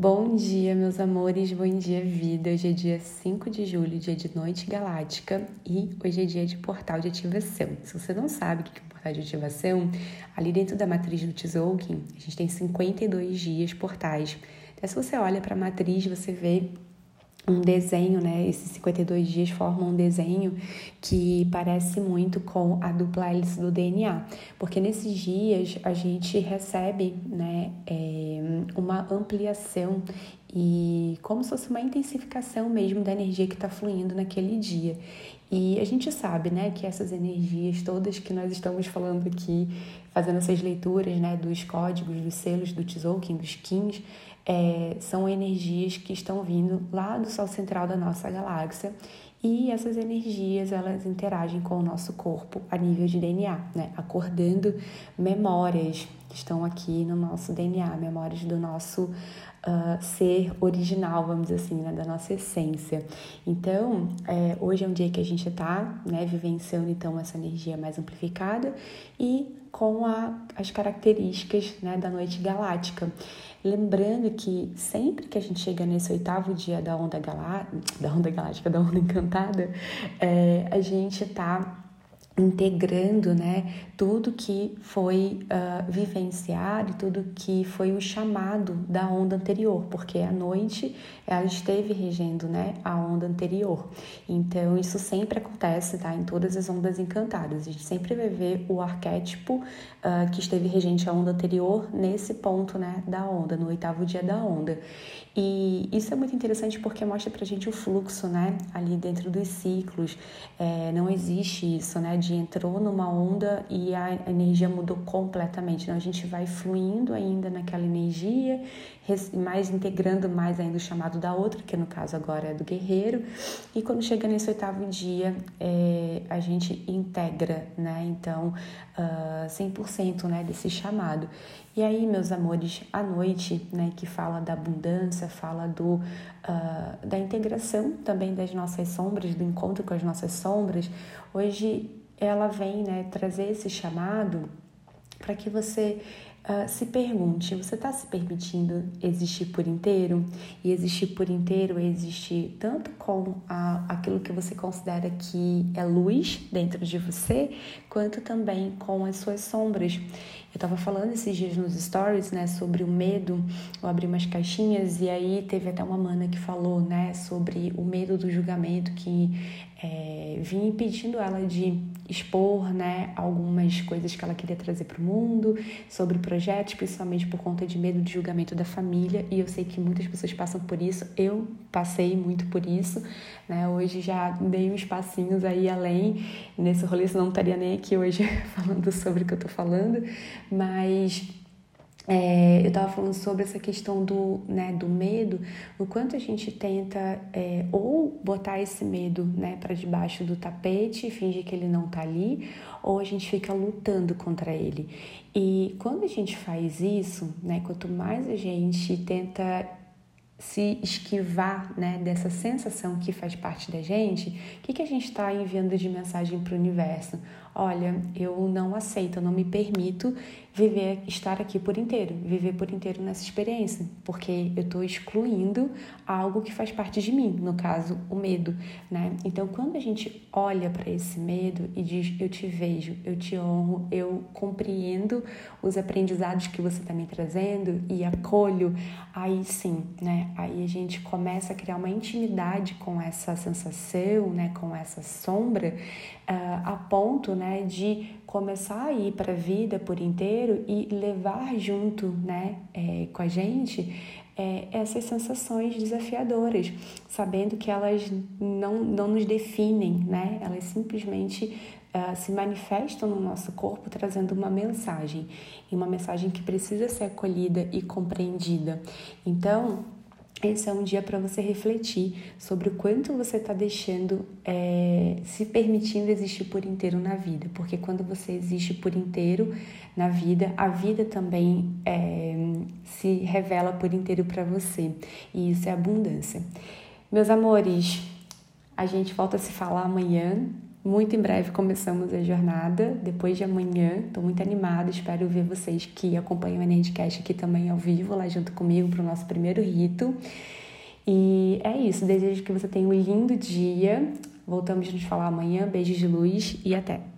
Bom dia, meus amores, bom dia, vida. Hoje é dia 5 de julho, dia de noite galáctica, e hoje é dia de portal de ativação. Se você não sabe o que é um portal de ativação, ali dentro da matriz do Tzolk'in, a gente tem 52 dias portais. Até se você olha para a matriz, você vê um desenho, né? Esses 52 dias formam um desenho que parece muito com a dupla hélice do DNA, porque nesses dias a gente recebe, né, é, uma ampliação e como se fosse uma intensificação mesmo da energia que está fluindo naquele dia. E a gente sabe, né, que essas energias todas que nós estamos falando aqui, fazendo essas leituras, né, dos códigos, dos selos do Tzolk'in, dos Kins, é, são energias que estão vindo lá do Sol central da nossa galáxia e essas energias elas interagem com o nosso corpo a nível de DNA, né? acordando memórias que estão aqui no nosso DNA, memórias do nosso uh, ser original, vamos dizer assim, né? da nossa essência. Então, é, hoje é um dia que a gente está né, vivenciando então essa energia mais amplificada e com a, as características né, da noite galáctica. Lembrando que sempre que a gente chega nesse oitavo dia da onda, galá da onda galáctica, da onda encantada, é, a gente está integrando né, tudo que foi uh, vivenciado e tudo que foi o chamado da onda anterior, porque a noite ela esteve regendo né, a onda anterior. Então, isso sempre acontece tá, em todas as ondas encantadas. A gente sempre vai ver o arquétipo uh, que esteve regente a onda anterior nesse ponto né, da onda, no oitavo dia da onda. E isso é muito interessante porque mostra pra gente o fluxo, né, ali dentro dos ciclos. É, não existe isso, né, de entrou numa onda e a energia mudou completamente. Então, a gente vai fluindo ainda naquela energia, mais integrando mais ainda o chamado da outra, que no caso agora é do guerreiro. E quando chega nesse oitavo dia, é, a gente integra, né? Então, uh, ah, 100% né, desse chamado. E aí, meus amores, a noite, né, que fala da abundância, fala do, uh, da integração também das nossas sombras, do encontro com as nossas sombras, hoje ela vem né, trazer esse chamado para que você Uh, se pergunte: você está se permitindo existir por inteiro? E existir por inteiro é existir tanto com a, aquilo que você considera que é luz dentro de você, quanto também com as suas sombras. Eu estava falando esses dias nos stories, né, sobre o medo. Eu abri umas caixinhas e aí teve até uma mana que falou, né, sobre o medo do julgamento que é, vinha impedindo ela de expor né, algumas coisas que ela queria trazer para o mundo, sobre projetos, principalmente por conta de medo de julgamento da família. E eu sei que muitas pessoas passam por isso, eu passei muito por isso. Né? Hoje já dei uns passinhos aí além, nesse rolê, senão não estaria nem aqui hoje falando sobre o que eu estou falando, mas é, eu estava falando sobre essa questão do, né, do medo, o quanto a gente tenta é, ou botar esse medo né, para debaixo do tapete e fingir que ele não está ali, ou a gente fica lutando contra ele. E quando a gente faz isso, né, quanto mais a gente tenta se esquivar né, dessa sensação que faz parte da gente, o que, que a gente está enviando de mensagem para o universo? Olha, eu não aceito, eu não me permito viver, estar aqui por inteiro, viver por inteiro nessa experiência, porque eu estou excluindo algo que faz parte de mim, no caso, o medo, né? Então, quando a gente olha para esse medo e diz, eu te vejo, eu te honro, eu compreendo os aprendizados que você está me trazendo e acolho, aí sim, né? Aí a gente começa a criar uma intimidade com essa sensação, né? Com essa sombra, uh, a ponto, né? De começar a ir para a vida por inteiro e levar junto né, é, com a gente é, essas sensações desafiadoras, sabendo que elas não, não nos definem, né? elas simplesmente uh, se manifestam no nosso corpo trazendo uma mensagem, e uma mensagem que precisa ser acolhida e compreendida. Então, esse é um dia para você refletir sobre o quanto você está deixando, é, se permitindo existir por inteiro na vida, porque quando você existe por inteiro na vida, a vida também é, se revela por inteiro para você, e isso é abundância. Meus amores, a gente volta a se falar amanhã. Muito em breve começamos a jornada, depois de amanhã. Estou muito animada, espero ver vocês que acompanham a Nerdcast aqui também ao vivo, lá junto comigo, para o nosso primeiro rito. E é isso, desejo que você tenha um lindo dia. Voltamos a nos falar amanhã. Beijos de luz e até!